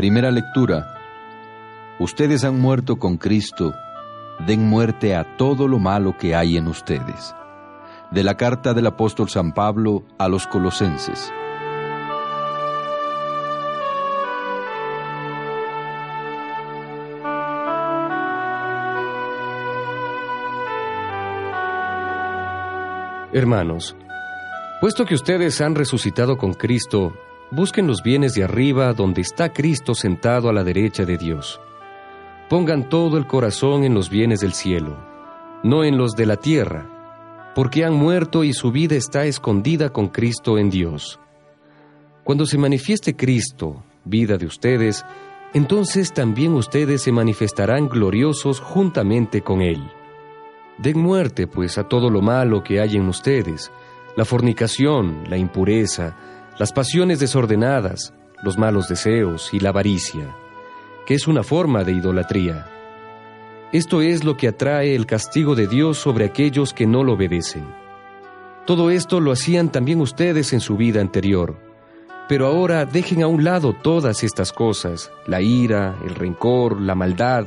Primera lectura. Ustedes han muerto con Cristo, den muerte a todo lo malo que hay en ustedes. De la carta del apóstol San Pablo a los colosenses. Hermanos, puesto que ustedes han resucitado con Cristo, busquen los bienes de arriba donde está Cristo sentado a la derecha de Dios. Pongan todo el corazón en los bienes del cielo, no en los de la tierra, porque han muerto y su vida está escondida con Cristo en Dios. Cuando se manifieste Cristo, vida de ustedes, entonces también ustedes se manifestarán gloriosos juntamente con Él. Den muerte, pues, a todo lo malo que hay en ustedes, la fornicación, la impureza, las pasiones desordenadas, los malos deseos y la avaricia, que es una forma de idolatría. Esto es lo que atrae el castigo de Dios sobre aquellos que no lo obedecen. Todo esto lo hacían también ustedes en su vida anterior, pero ahora dejen a un lado todas estas cosas, la ira, el rencor, la maldad,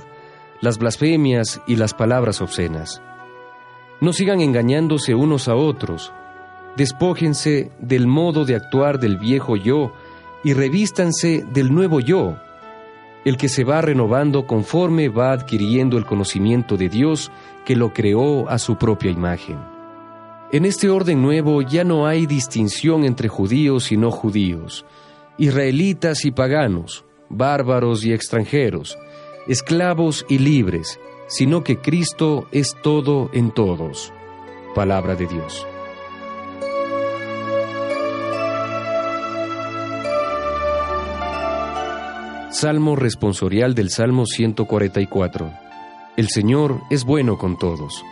las blasfemias y las palabras obscenas no sigan engañándose unos a otros. Despójense del modo de actuar del viejo yo y revístanse del nuevo yo, el que se va renovando conforme va adquiriendo el conocimiento de Dios que lo creó a su propia imagen. En este orden nuevo ya no hay distinción entre judíos y no judíos, israelitas y paganos, bárbaros y extranjeros, esclavos y libres, sino que Cristo es todo en todos. Palabra de Dios. Salmo responsorial del Salmo 144. El Señor es bueno con todos.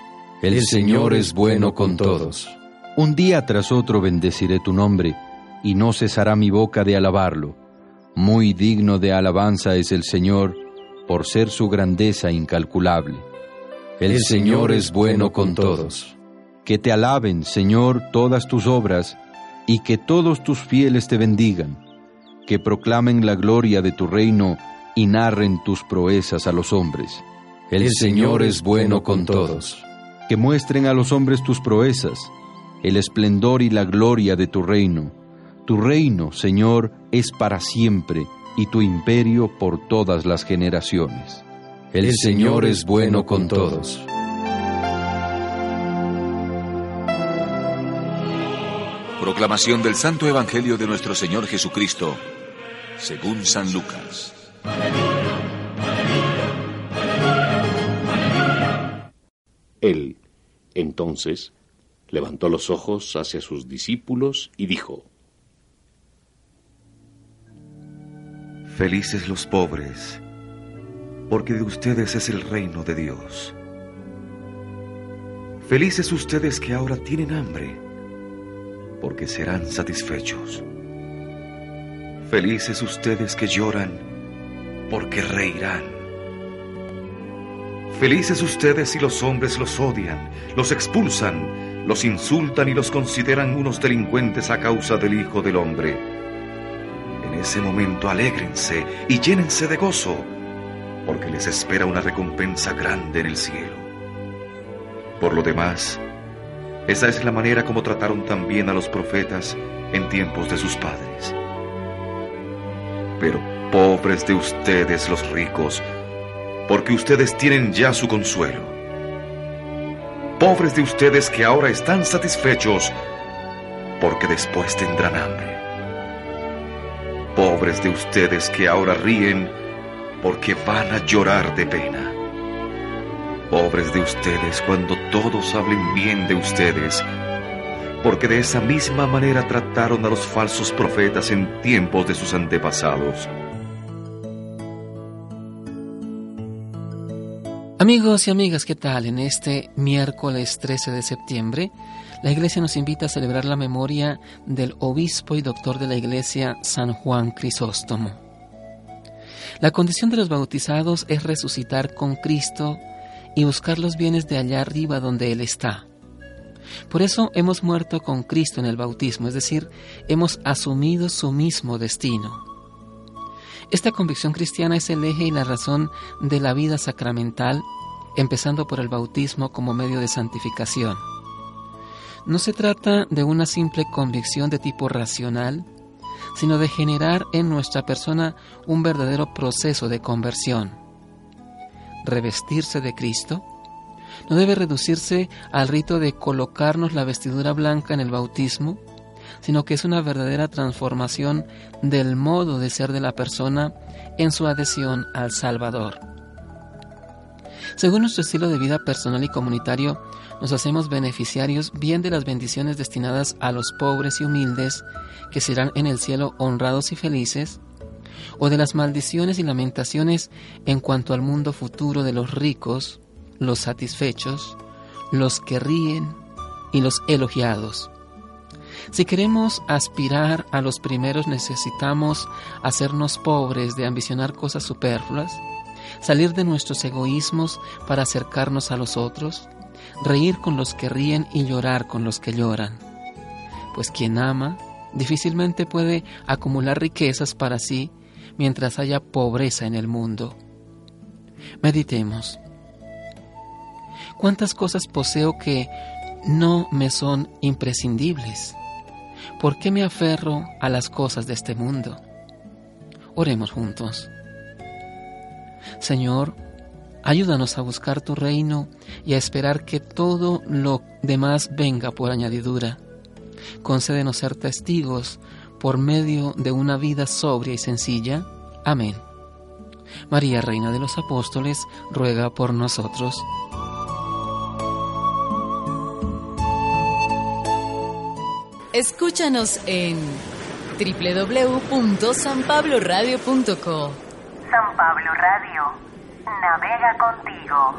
El, Señor es bueno con todos. Un día tras otro bendeciré tu nombre, y no cesará mi boca de alabarlo. Muy digno de alabanza es el Señor, por ser su grandeza incalculable. El, Señor es bueno con todos. Que te alaben, Señor, todas tus obras, y que todos tus fieles te bendigan, que proclamen la gloria de tu reino y narren tus proezas a los hombres. El, Señor es bueno con todos. Que muestren a los hombres tus proezas, el esplendor y la gloria de tu reino. Tu reino, Señor, es para siempre y tu imperio por todas las generaciones. El, Señor es bueno con todos. Proclamación del Santo Evangelio de nuestro Señor Jesucristo, según San Lucas. Él, entonces, levantó los ojos hacia sus discípulos y dijo, Felices los pobres, porque de ustedes es el reino de Dios. Felices ustedes que ahora tienen hambre, porque serán satisfechos. Felices ustedes que lloran, porque reirán. Felices ustedes si los hombres los odian, los expulsan, los insultan y los consideran unos delincuentes a causa del Hijo del Hombre en ese momento alégrense y llénense de gozo, porque les espera una recompensa grande en el cielo. Por lo demás, esa es la manera como trataron también a los profetas en tiempos de sus padres. Pero pobres de ustedes los ricos, porque ustedes tienen ya su consuelo. Pobres de ustedes que ahora están satisfechos, porque después tendrán hambre. Pobres de ustedes que ahora ríen porque van a llorar de pena. Pobres de ustedes cuando todos hablen bien de ustedes, porque de esa misma manera trataron a los falsos profetas en tiempos de sus antepasados. Amigos y amigas, ¿qué tal? En este miércoles 13 de septiembre, la Iglesia nos invita a celebrar la memoria del obispo y doctor de la Iglesia, San Juan Crisóstomo. La condición de los bautizados es resucitar con Cristo y buscar los bienes de allá arriba donde Él está. Por eso hemos muerto con Cristo en el bautismo, es decir, hemos asumido su mismo destino. Esta convicción cristiana es el eje y la razón de la vida sacramental, empezando por el bautismo como medio de santificación. No se trata de una simple convicción de tipo racional, sino de generar en nuestra persona un verdadero proceso de conversión. Revestirse de Cristo no debe reducirse al rito de colocarnos la vestidura blanca en el bautismo, sino que es una verdadera transformación del modo de ser de la persona en su adhesión al Salvador. Según nuestro estilo de vida personal y comunitario, nos hacemos beneficiarios bien de las bendiciones destinadas a los pobres y humildes, que serán en el cielo honrados y felices, o de las maldiciones y lamentaciones en cuanto al mundo futuro de los ricos, los satisfechos, los que ríen y los elogiados. Si queremos aspirar a los primeros necesitamos hacernos pobres de ambicionar cosas superfluas, salir de nuestros egoísmos para acercarnos a los otros, reír con los que ríen y llorar con los que lloran. Pues quien ama difícilmente puede acumular riquezas para sí mientras haya pobreza en el mundo. Meditemos. ¿Cuántas cosas poseo que no me son imprescindibles? ¿Por qué me aferro a las cosas de este mundo? Oremos juntos. Señor, ayúdanos a buscar tu reino y a esperar que todo lo demás venga por añadidura. Concédenos ser testigos por medio de una vida sobria y sencilla. Amén. María, Reina de los Apóstoles, ruega por nosotros. Escúchanos en www.sanpabloradio.co. San Pablo Radio, navega contigo.